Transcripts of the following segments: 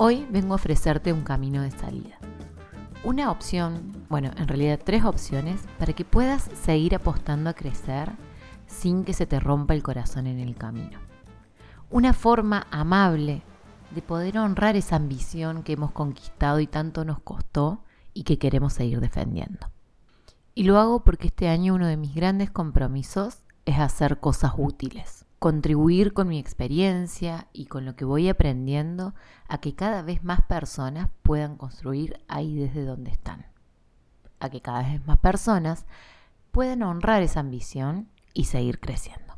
Hoy vengo a ofrecerte un camino de salida. Una opción, bueno, en realidad tres opciones para que puedas seguir apostando a crecer sin que se te rompa el corazón en el camino. Una forma amable de poder honrar esa ambición que hemos conquistado y tanto nos costó y que queremos seguir defendiendo. Y lo hago porque este año uno de mis grandes compromisos es hacer cosas útiles, contribuir con mi experiencia y con lo que voy aprendiendo a que cada vez más personas puedan construir ahí desde donde están, a que cada vez más personas puedan honrar esa ambición y seguir creciendo.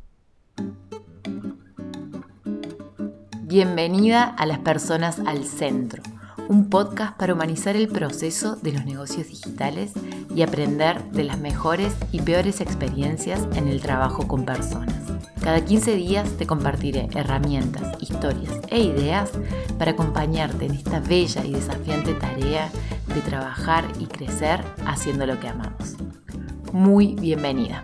Bienvenida a las personas al centro, un podcast para humanizar el proceso de los negocios digitales y aprender de las mejores y peores experiencias en el trabajo con personas. Cada 15 días te compartiré herramientas, historias e ideas para acompañarte en esta bella y desafiante tarea de trabajar y crecer haciendo lo que amamos. Muy bienvenida.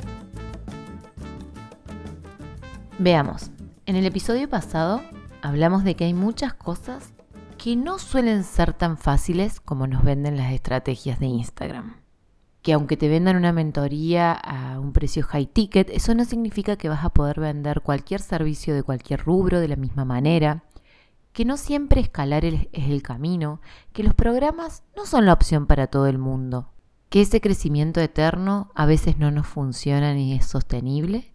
Veamos, en el episodio pasado hablamos de que hay muchas cosas que no suelen ser tan fáciles como nos venden las estrategias de Instagram. Que aunque te vendan una mentoría a un precio high ticket, eso no significa que vas a poder vender cualquier servicio de cualquier rubro de la misma manera, que no siempre escalar es el camino, que los programas no son la opción para todo el mundo, que ese crecimiento eterno a veces no nos funciona ni es sostenible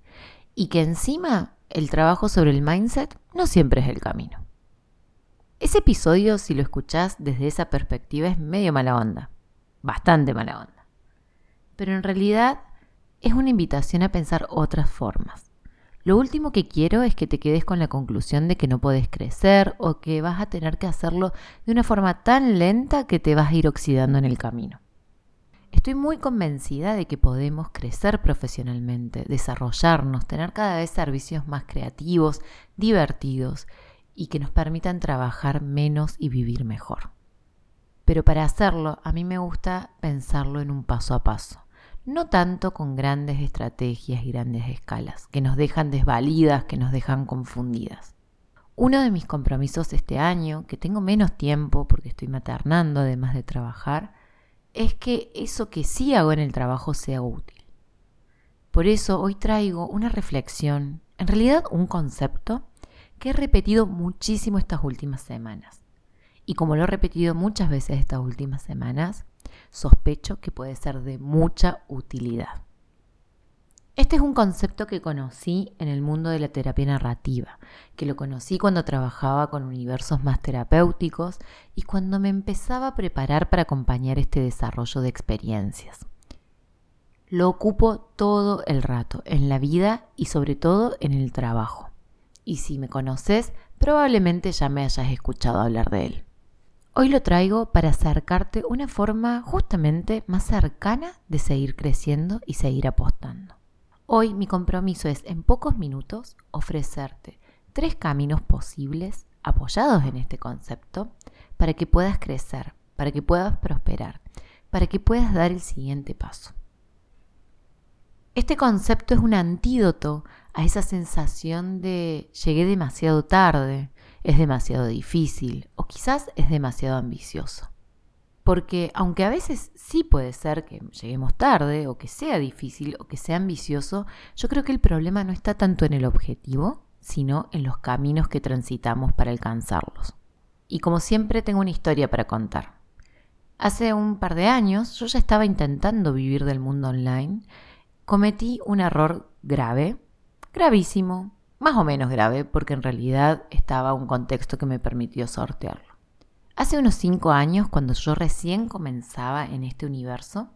y que encima el trabajo sobre el mindset no siempre es el camino. Ese episodio, si lo escuchás desde esa perspectiva, es medio mala onda, bastante mala onda. Pero en realidad es una invitación a pensar otras formas. Lo último que quiero es que te quedes con la conclusión de que no puedes crecer o que vas a tener que hacerlo de una forma tan lenta que te vas a ir oxidando en el camino. Estoy muy convencida de que podemos crecer profesionalmente, desarrollarnos, tener cada vez servicios más creativos, divertidos y que nos permitan trabajar menos y vivir mejor. Pero para hacerlo, a mí me gusta pensarlo en un paso a paso, no tanto con grandes estrategias y grandes escalas, que nos dejan desvalidas, que nos dejan confundidas. Uno de mis compromisos este año, que tengo menos tiempo porque estoy maternando además de trabajar, es que eso que sí hago en el trabajo sea útil. Por eso hoy traigo una reflexión, en realidad un concepto, que he repetido muchísimo estas últimas semanas. Y como lo he repetido muchas veces estas últimas semanas, sospecho que puede ser de mucha utilidad. Este es un concepto que conocí en el mundo de la terapia narrativa, que lo conocí cuando trabajaba con universos más terapéuticos y cuando me empezaba a preparar para acompañar este desarrollo de experiencias. Lo ocupo todo el rato, en la vida y sobre todo en el trabajo. Y si me conoces, probablemente ya me hayas escuchado hablar de él. Hoy lo traigo para acercarte una forma justamente más cercana de seguir creciendo y seguir apostando. Hoy mi compromiso es en pocos minutos ofrecerte tres caminos posibles apoyados en este concepto para que puedas crecer, para que puedas prosperar, para que puedas dar el siguiente paso. Este concepto es un antídoto a esa sensación de llegué demasiado tarde, es demasiado difícil o quizás es demasiado ambicioso. Porque aunque a veces sí puede ser que lleguemos tarde o que sea difícil o que sea ambicioso, yo creo que el problema no está tanto en el objetivo, sino en los caminos que transitamos para alcanzarlos. Y como siempre tengo una historia para contar. Hace un par de años yo ya estaba intentando vivir del mundo online. Cometí un error grave, gravísimo, más o menos grave, porque en realidad estaba un contexto que me permitió sortearlo. Hace unos cinco años, cuando yo recién comenzaba en este universo,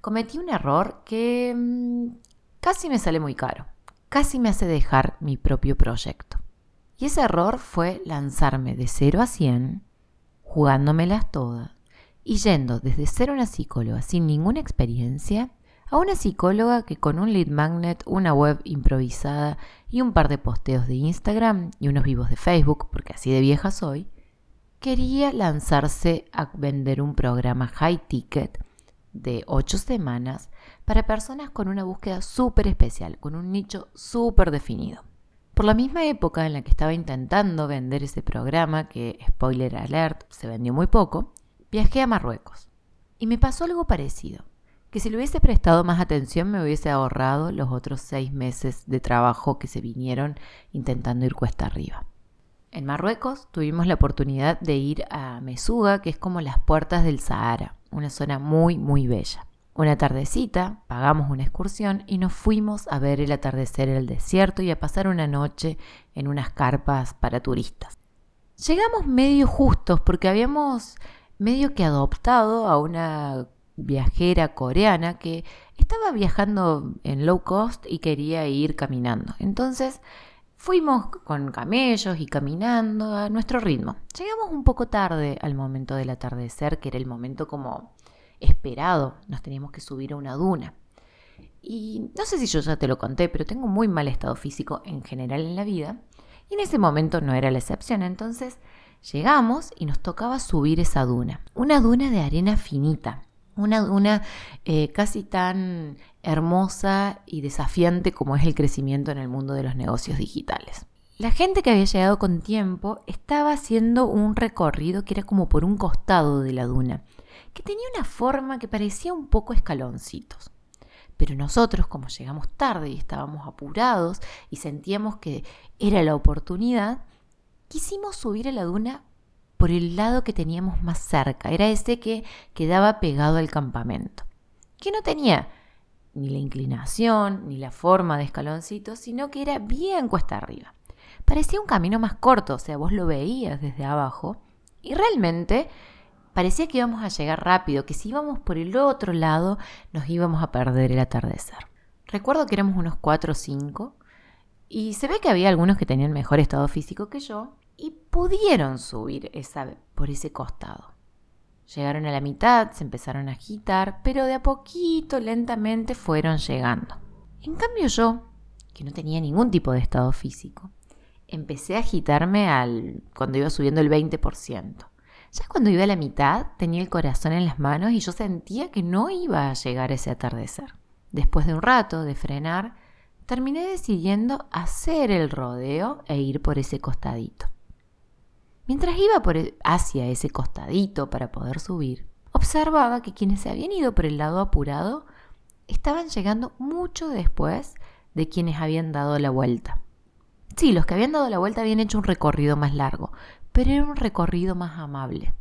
cometí un error que mm, casi me sale muy caro, casi me hace dejar mi propio proyecto. Y ese error fue lanzarme de 0 a 100, jugándomelas todas, y yendo desde ser una psicóloga sin ninguna experiencia a una psicóloga que con un lead magnet, una web improvisada y un par de posteos de Instagram y unos vivos de Facebook, porque así de vieja soy, quería lanzarse a vender un programa high ticket de 8 semanas para personas con una búsqueda súper especial, con un nicho súper definido. Por la misma época en la que estaba intentando vender ese programa, que, spoiler alert, se vendió muy poco, viajé a Marruecos. Y me pasó algo parecido, que si le hubiese prestado más atención me hubiese ahorrado los otros seis meses de trabajo que se vinieron intentando ir cuesta arriba. En Marruecos tuvimos la oportunidad de ir a Mesuga, que es como las puertas del Sahara, una zona muy, muy bella. Una tardecita, pagamos una excursión y nos fuimos a ver el atardecer en el desierto y a pasar una noche en unas carpas para turistas. Llegamos medio justos porque habíamos medio que adoptado a una viajera coreana que estaba viajando en low cost y quería ir caminando. Entonces fuimos con camellos y caminando a nuestro ritmo. Llegamos un poco tarde al momento del atardecer, que era el momento como esperado. Nos teníamos que subir a una duna. Y no sé si yo ya te lo conté, pero tengo muy mal estado físico en general en la vida. Y en ese momento no era la excepción. Entonces llegamos y nos tocaba subir esa duna. Una duna de arena finita. Una duna eh, casi tan hermosa y desafiante como es el crecimiento en el mundo de los negocios digitales. La gente que había llegado con tiempo estaba haciendo un recorrido que era como por un costado de la duna que tenía una forma que parecía un poco escaloncitos. Pero nosotros, como llegamos tarde y estábamos apurados y sentíamos que era la oportunidad, quisimos subir a la duna por el lado que teníamos más cerca. Era ese que quedaba pegado al campamento, que no tenía ni la inclinación ni la forma de escaloncitos, sino que era bien cuesta arriba. Parecía un camino más corto, o sea, vos lo veías desde abajo y realmente Parecía que íbamos a llegar rápido, que si íbamos por el otro lado nos íbamos a perder el atardecer. Recuerdo que éramos unos 4 o 5 y se ve que había algunos que tenían mejor estado físico que yo y pudieron subir esa, por ese costado. Llegaron a la mitad, se empezaron a agitar, pero de a poquito, lentamente fueron llegando. En cambio yo, que no tenía ningún tipo de estado físico, empecé a agitarme al, cuando iba subiendo el 20%. Ya cuando iba a la mitad tenía el corazón en las manos y yo sentía que no iba a llegar ese atardecer. Después de un rato de frenar, terminé decidiendo hacer el rodeo e ir por ese costadito. Mientras iba por hacia ese costadito para poder subir, observaba que quienes se habían ido por el lado apurado estaban llegando mucho después de quienes habían dado la vuelta. Sí, los que habían dado la vuelta habían hecho un recorrido más largo, pero era un recorrido más amable.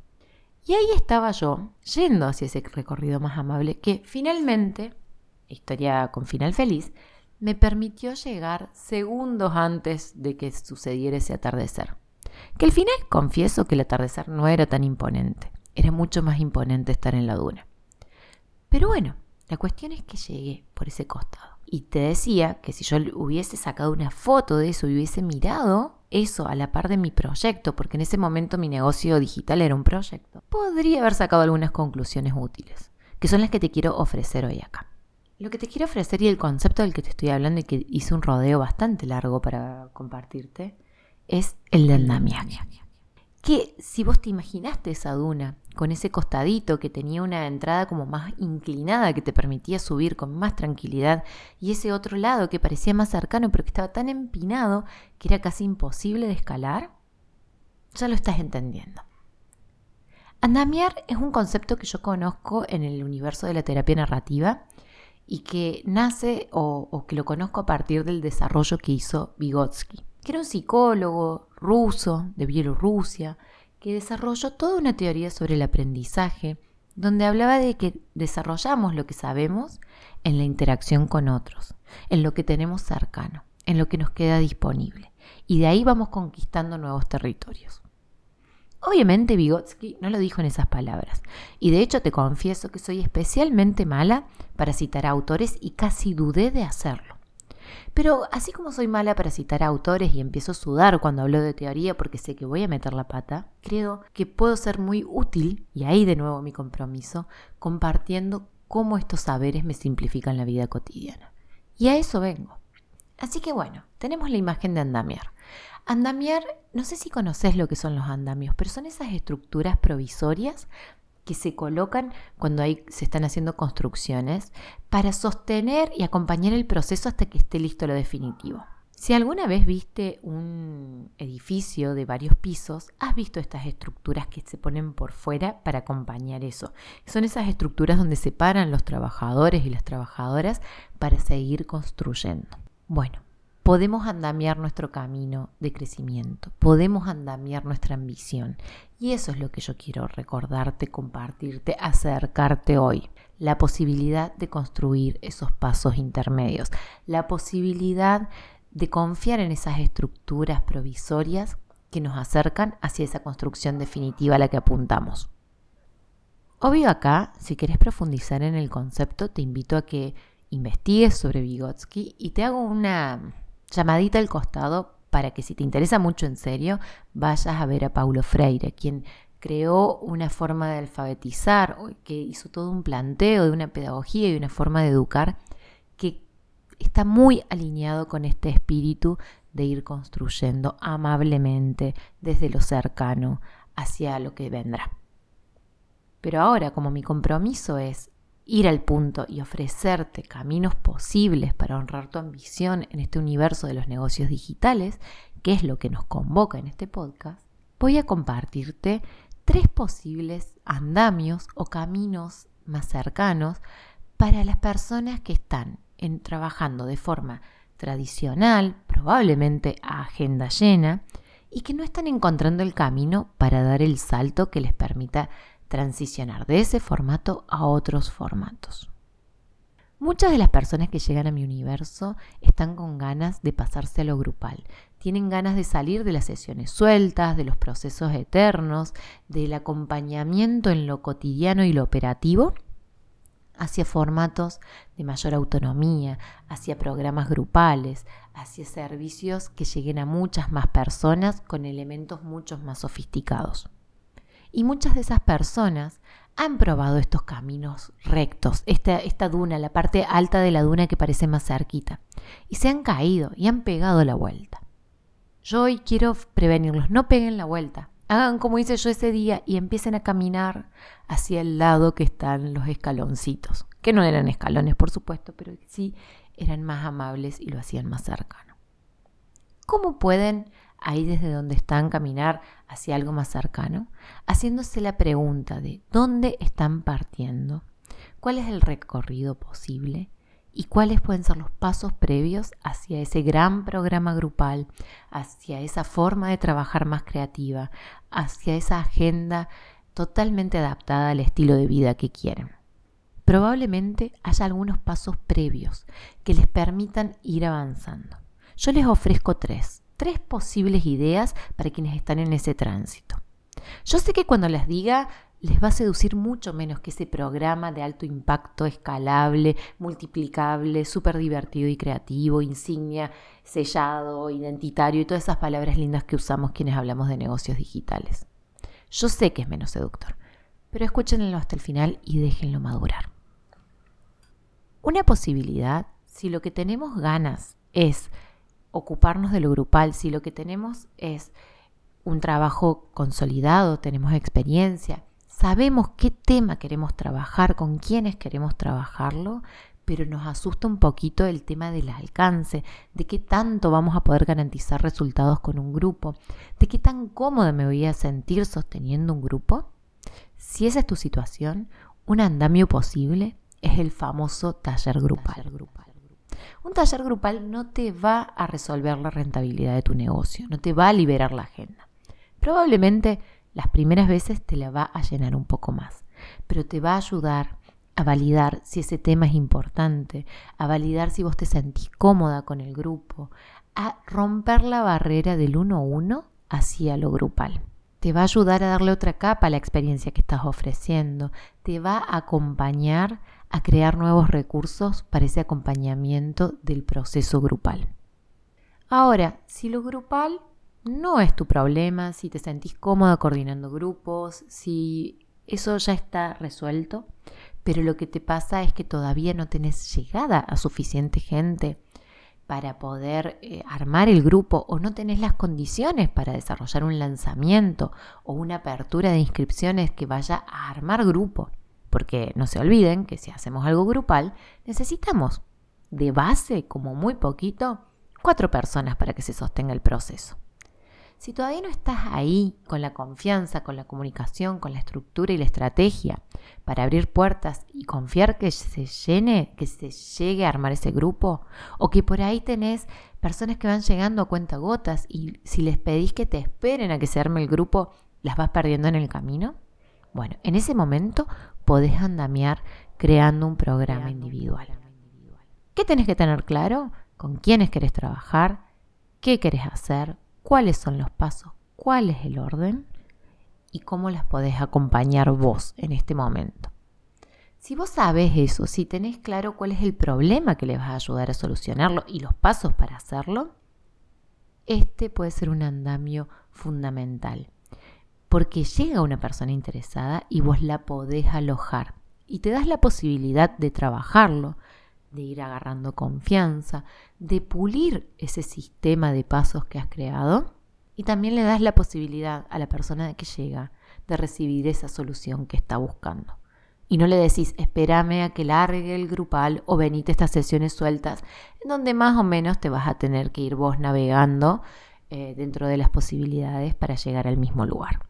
Y ahí estaba yo, yendo hacia ese recorrido más amable, que finalmente, historia con final feliz, me permitió llegar segundos antes de que sucediera ese atardecer. Que al final confieso que el atardecer no era tan imponente, era mucho más imponente estar en la duna. Pero bueno, la cuestión es que llegué por ese costado. Y te decía que si yo hubiese sacado una foto de eso y hubiese mirado eso a la par de mi proyecto, porque en ese momento mi negocio digital era un proyecto, podría haber sacado algunas conclusiones útiles, que son las que te quiero ofrecer hoy acá. Lo que te quiero ofrecer y el concepto del que te estoy hablando y que hice un rodeo bastante largo para compartirte, es el del andamiaje. Que si vos te imaginaste esa duna con ese costadito que tenía una entrada como más inclinada que te permitía subir con más tranquilidad y ese otro lado que parecía más cercano pero que estaba tan empinado que era casi imposible de escalar, ya lo estás entendiendo. Andamiar es un concepto que yo conozco en el universo de la terapia narrativa y que nace o, o que lo conozco a partir del desarrollo que hizo Vygotsky, que era un psicólogo ruso de Bielorrusia que desarrolló toda una teoría sobre el aprendizaje, donde hablaba de que desarrollamos lo que sabemos en la interacción con otros, en lo que tenemos cercano, en lo que nos queda disponible, y de ahí vamos conquistando nuevos territorios. Obviamente Vygotsky no lo dijo en esas palabras, y de hecho te confieso que soy especialmente mala para citar autores y casi dudé de hacerlo. Pero así como soy mala para citar autores y empiezo a sudar cuando hablo de teoría porque sé que voy a meter la pata, creo que puedo ser muy útil, y ahí de nuevo mi compromiso, compartiendo cómo estos saberes me simplifican la vida cotidiana. Y a eso vengo. Así que bueno, tenemos la imagen de andamiar. Andamiar, no sé si conoces lo que son los andamios, pero son esas estructuras provisorias que se colocan cuando hay, se están haciendo construcciones para sostener y acompañar el proceso hasta que esté listo lo definitivo. Si alguna vez viste un edificio de varios pisos, has visto estas estructuras que se ponen por fuera para acompañar eso. Son esas estructuras donde separan los trabajadores y las trabajadoras para seguir construyendo. Bueno, podemos andamiar nuestro camino de crecimiento, podemos andamiar nuestra ambición. Y eso es lo que yo quiero recordarte, compartirte, acercarte hoy. La posibilidad de construir esos pasos intermedios, la posibilidad de confiar en esas estructuras provisorias que nos acercan hacia esa construcción definitiva a la que apuntamos. Obvio acá, si querés profundizar en el concepto, te invito a que investigues sobre Vygotsky y te hago una llamadita al costado para que si te interesa mucho en serio, vayas a ver a Paulo Freire, quien creó una forma de alfabetizar, que hizo todo un planteo de una pedagogía y una forma de educar que está muy alineado con este espíritu de ir construyendo amablemente desde lo cercano hacia lo que vendrá. Pero ahora, como mi compromiso es ir al punto y ofrecerte caminos posibles para honrar tu ambición en este universo de los negocios digitales, que es lo que nos convoca en este podcast, voy a compartirte tres posibles andamios o caminos más cercanos para las personas que están trabajando de forma tradicional, probablemente a agenda llena, y que no están encontrando el camino para dar el salto que les permita transicionar de ese formato a otros formatos. Muchas de las personas que llegan a mi universo están con ganas de pasarse a lo grupal. Tienen ganas de salir de las sesiones sueltas, de los procesos eternos, del acompañamiento en lo cotidiano y lo operativo hacia formatos de mayor autonomía, hacia programas grupales, hacia servicios que lleguen a muchas más personas con elementos mucho más sofisticados. Y muchas de esas personas han probado estos caminos rectos, esta, esta duna, la parte alta de la duna que parece más cerquita, y se han caído y han pegado la vuelta. Yo hoy quiero prevenirlos, no peguen la vuelta, hagan como hice yo ese día y empiecen a caminar hacia el lado que están los escaloncitos, que no eran escalones por supuesto, pero sí eran más amables y lo hacían más cercano. ¿Cómo pueden ahí desde donde están caminar hacia algo más cercano? Haciéndose la pregunta de ¿dónde están partiendo? ¿Cuál es el recorrido posible? y cuáles pueden ser los pasos previos hacia ese gran programa grupal, hacia esa forma de trabajar más creativa, hacia esa agenda totalmente adaptada al estilo de vida que quieren. Probablemente haya algunos pasos previos que les permitan ir avanzando. Yo les ofrezco tres, tres posibles ideas para quienes están en ese tránsito. Yo sé que cuando las diga les va a seducir mucho menos que ese programa de alto impacto, escalable, multiplicable, súper divertido y creativo, insignia, sellado, identitario y todas esas palabras lindas que usamos quienes hablamos de negocios digitales. Yo sé que es menos seductor, pero escúchenlo hasta el final y déjenlo madurar. Una posibilidad, si lo que tenemos ganas es ocuparnos de lo grupal, si lo que tenemos es un trabajo consolidado, tenemos experiencia, sabemos qué tema queremos trabajar, con quiénes queremos trabajarlo, pero nos asusta un poquito el tema del alcance, de qué tanto vamos a poder garantizar resultados con un grupo, de qué tan cómoda me voy a sentir sosteniendo un grupo. Si esa es tu situación, un andamio posible es el famoso taller grupal. Un taller grupal no te va a resolver la rentabilidad de tu negocio, no te va a liberar la agenda. Probablemente las primeras veces te la va a llenar un poco más, pero te va a ayudar a validar si ese tema es importante, a validar si vos te sentís cómoda con el grupo, a romper la barrera del uno a uno hacia lo grupal. Te va a ayudar a darle otra capa a la experiencia que estás ofreciendo, te va a acompañar a crear nuevos recursos para ese acompañamiento del proceso grupal. Ahora, si lo grupal no es tu problema, si te sentís cómoda coordinando grupos, si eso ya está resuelto, pero lo que te pasa es que todavía no tenés llegada a suficiente gente para poder eh, armar el grupo o no tenés las condiciones para desarrollar un lanzamiento o una apertura de inscripciones que vaya a armar grupo. Porque no se olviden que si hacemos algo grupal, necesitamos de base, como muy poquito, cuatro personas para que se sostenga el proceso. Si todavía no estás ahí con la confianza, con la comunicación, con la estructura y la estrategia para abrir puertas y confiar que se llene, que se llegue a armar ese grupo, o que por ahí tenés personas que van llegando a cuenta gotas y si les pedís que te esperen a que se arme el grupo, las vas perdiendo en el camino, bueno, en ese momento podés andamiar creando un programa individual. ¿Qué tenés que tener claro? ¿Con quiénes querés trabajar? ¿Qué querés hacer? ¿Cuáles son los pasos? ¿Cuál es el orden? ¿Y cómo las podés acompañar vos en este momento? Si vos sabes eso, si tenés claro cuál es el problema que le vas a ayudar a solucionarlo y los pasos para hacerlo, este puede ser un andamio fundamental porque llega una persona interesada y vos la podés alojar y te das la posibilidad de trabajarlo, de ir agarrando confianza, de pulir ese sistema de pasos que has creado y también le das la posibilidad a la persona que llega de recibir esa solución que está buscando. Y no le decís, espérame a que largue el grupal o venite estas sesiones sueltas, en donde más o menos te vas a tener que ir vos navegando eh, dentro de las posibilidades para llegar al mismo lugar.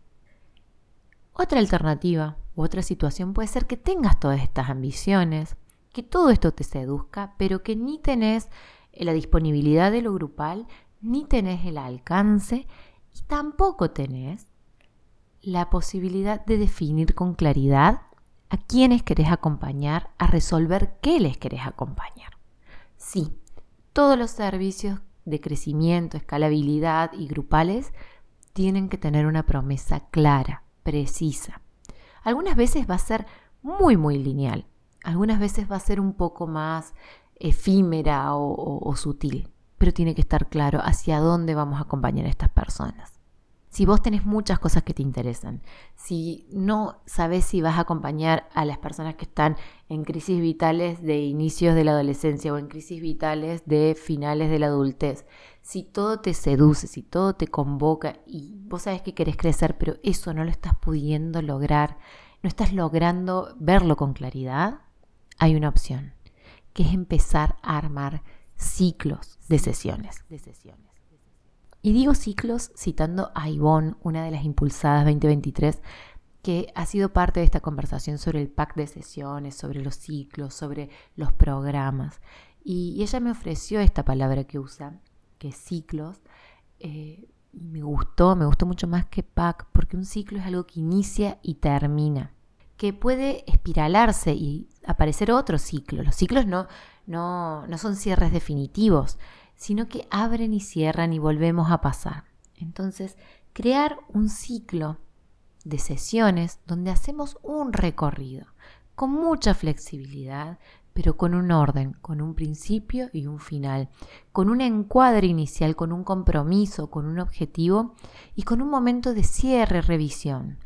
Otra alternativa u otra situación puede ser que tengas todas estas ambiciones, que todo esto te seduzca, pero que ni tenés la disponibilidad de lo grupal, ni tenés el alcance y tampoco tenés la posibilidad de definir con claridad a quiénes querés acompañar a resolver qué les querés acompañar. Sí, todos los servicios de crecimiento, escalabilidad y grupales tienen que tener una promesa clara, precisa. Algunas veces va a ser muy, muy lineal. Algunas veces va a ser un poco más efímera o, sutil, pero tiene que estar claro hacia dónde vamos a acompañar a estas personas. Si vos tenés muchas cosas que te interesan, si no sabes si vas a acompañar a las personas que están en crisis vitales de inicios de la adolescencia o en crisis vitales de finales de la adultez, si todo te seduce, si todo te convoca y vos sabes que querés crecer, pero eso no lo estás pudiendo lograr, no estás logrando verlo con claridad, hay una opción, que es empezar a armar ciclos de sesiones. De sesiones. Y digo ciclos citando a Ivonne, una de las impulsadas 2023, que ha sido parte de esta conversación sobre el pack de sesiones, sobre los ciclos, sobre los programas. Y, ella me ofreció esta palabra que usa, que ciclos. Eh, me gustó, me gustó mucho más que pack, porque un ciclo es algo que inicia y termina, que puede espiralarse y aparecer otro ciclo. Los ciclos no, no, no son cierres definitivos, sino que abren y cierran y volvemos a pasar. Entonces, crear un ciclo de sesiones donde hacemos un recorrido con mucha flexibilidad, pero con un orden, con un principio y un final, con un encuadre inicial, con un compromiso, con un objetivo y con un momento de cierre, revisión.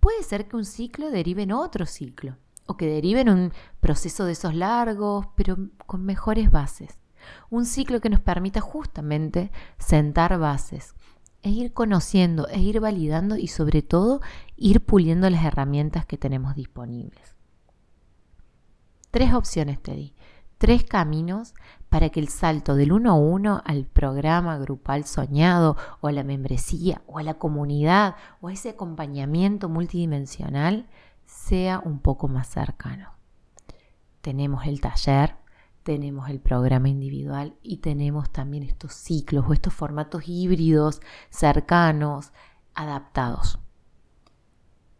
Puede ser que un ciclo derive en otro ciclo o que derive en un proceso de esos largos, pero con mejores bases. Un ciclo que nos permita justamente sentar bases, e ir conociendo, e ir validando y sobre todo ir puliendo las herramientas que tenemos disponibles. Tres opciones te di, tres caminos para que el salto del uno a uno al programa grupal soñado o a la membresía o a la comunidad o a ese acompañamiento multidimensional sea un poco más cercano. Tenemos el taller, tenemos el programa individual y tenemos también estos ciclos o estos formatos híbridos, cercanos, adaptados.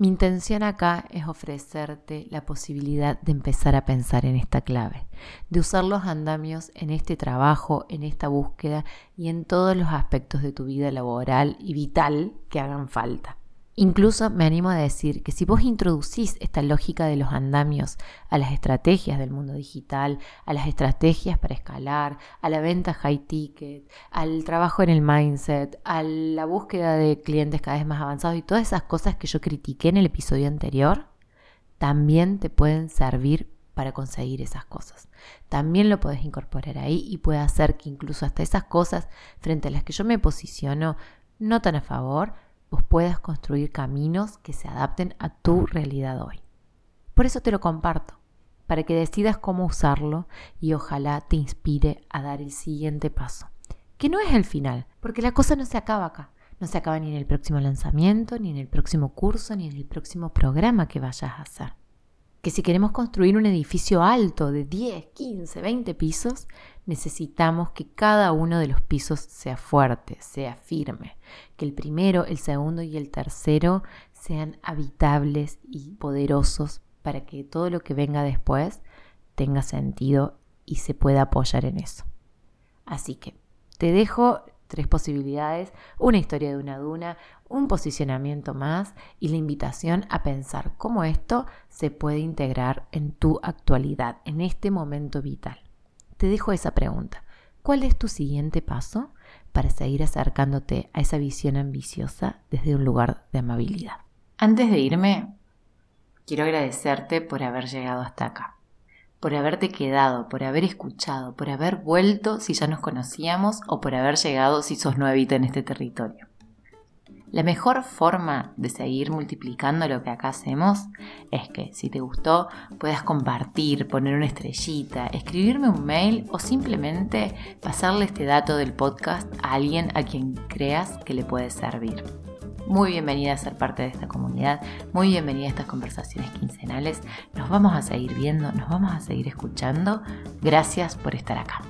Mi intención acá es ofrecerte la posibilidad de empezar a pensar en esta clave, de usar los andamios en este trabajo, en esta búsqueda y en todos los aspectos de tu vida laboral y vital que hagan falta. Incluso me animo a decir que si vos introducís esta lógica de los andamios a las estrategias del mundo digital, a las estrategias para escalar, a la venta high ticket, al trabajo en el mindset, a la búsqueda de clientes cada vez más avanzados y todas esas cosas que yo critiqué en el episodio anterior, también te pueden servir para conseguir esas cosas. También lo puedes incorporar ahí y puede hacer que incluso hasta esas cosas frente a las que yo me posiciono no tan a favor, vos puedas construir caminos que se adapten a tu realidad hoy. Por eso te lo comparto, para que decidas cómo usarlo y ojalá te inspire a dar el siguiente paso, que no es el final, porque la cosa no se acaba acá. No se acaba ni en el próximo lanzamiento, ni en el próximo curso, ni en el próximo programa que vayas a hacer. Que si queremos construir un edificio alto de 10, 15, 20 pisos, necesitamos que cada uno de los pisos sea fuerte, sea firme. Que el primero, el segundo y el tercero sean habitables y poderosos para que todo lo que venga después tenga sentido y se pueda apoyar en eso. Así que te dejo tres posibilidades, una historia de una duna, un posicionamiento más y la invitación a pensar cómo esto se puede integrar en tu actualidad, en este momento vital. Te dejo esa pregunta. ¿Cuál es tu siguiente paso para seguir acercándote a esa visión ambiciosa desde un lugar de amabilidad? Antes de irme, quiero agradecerte por haber llegado hasta acá por haberte quedado, por haber escuchado, por haber vuelto si ya nos conocíamos o por haber llegado si sos nuevita en este territorio. La mejor forma de seguir multiplicando lo que acá hacemos es que si te gustó puedas compartir, poner una estrellita, escribirme un mail o simplemente pasarle este dato del podcast a alguien a quien creas que le puede servir. Muy bienvenida a ser parte de esta comunidad, muy bienvenida a estas conversaciones quincenales. Nos vamos a seguir viendo, nos vamos a seguir escuchando. Gracias por estar acá.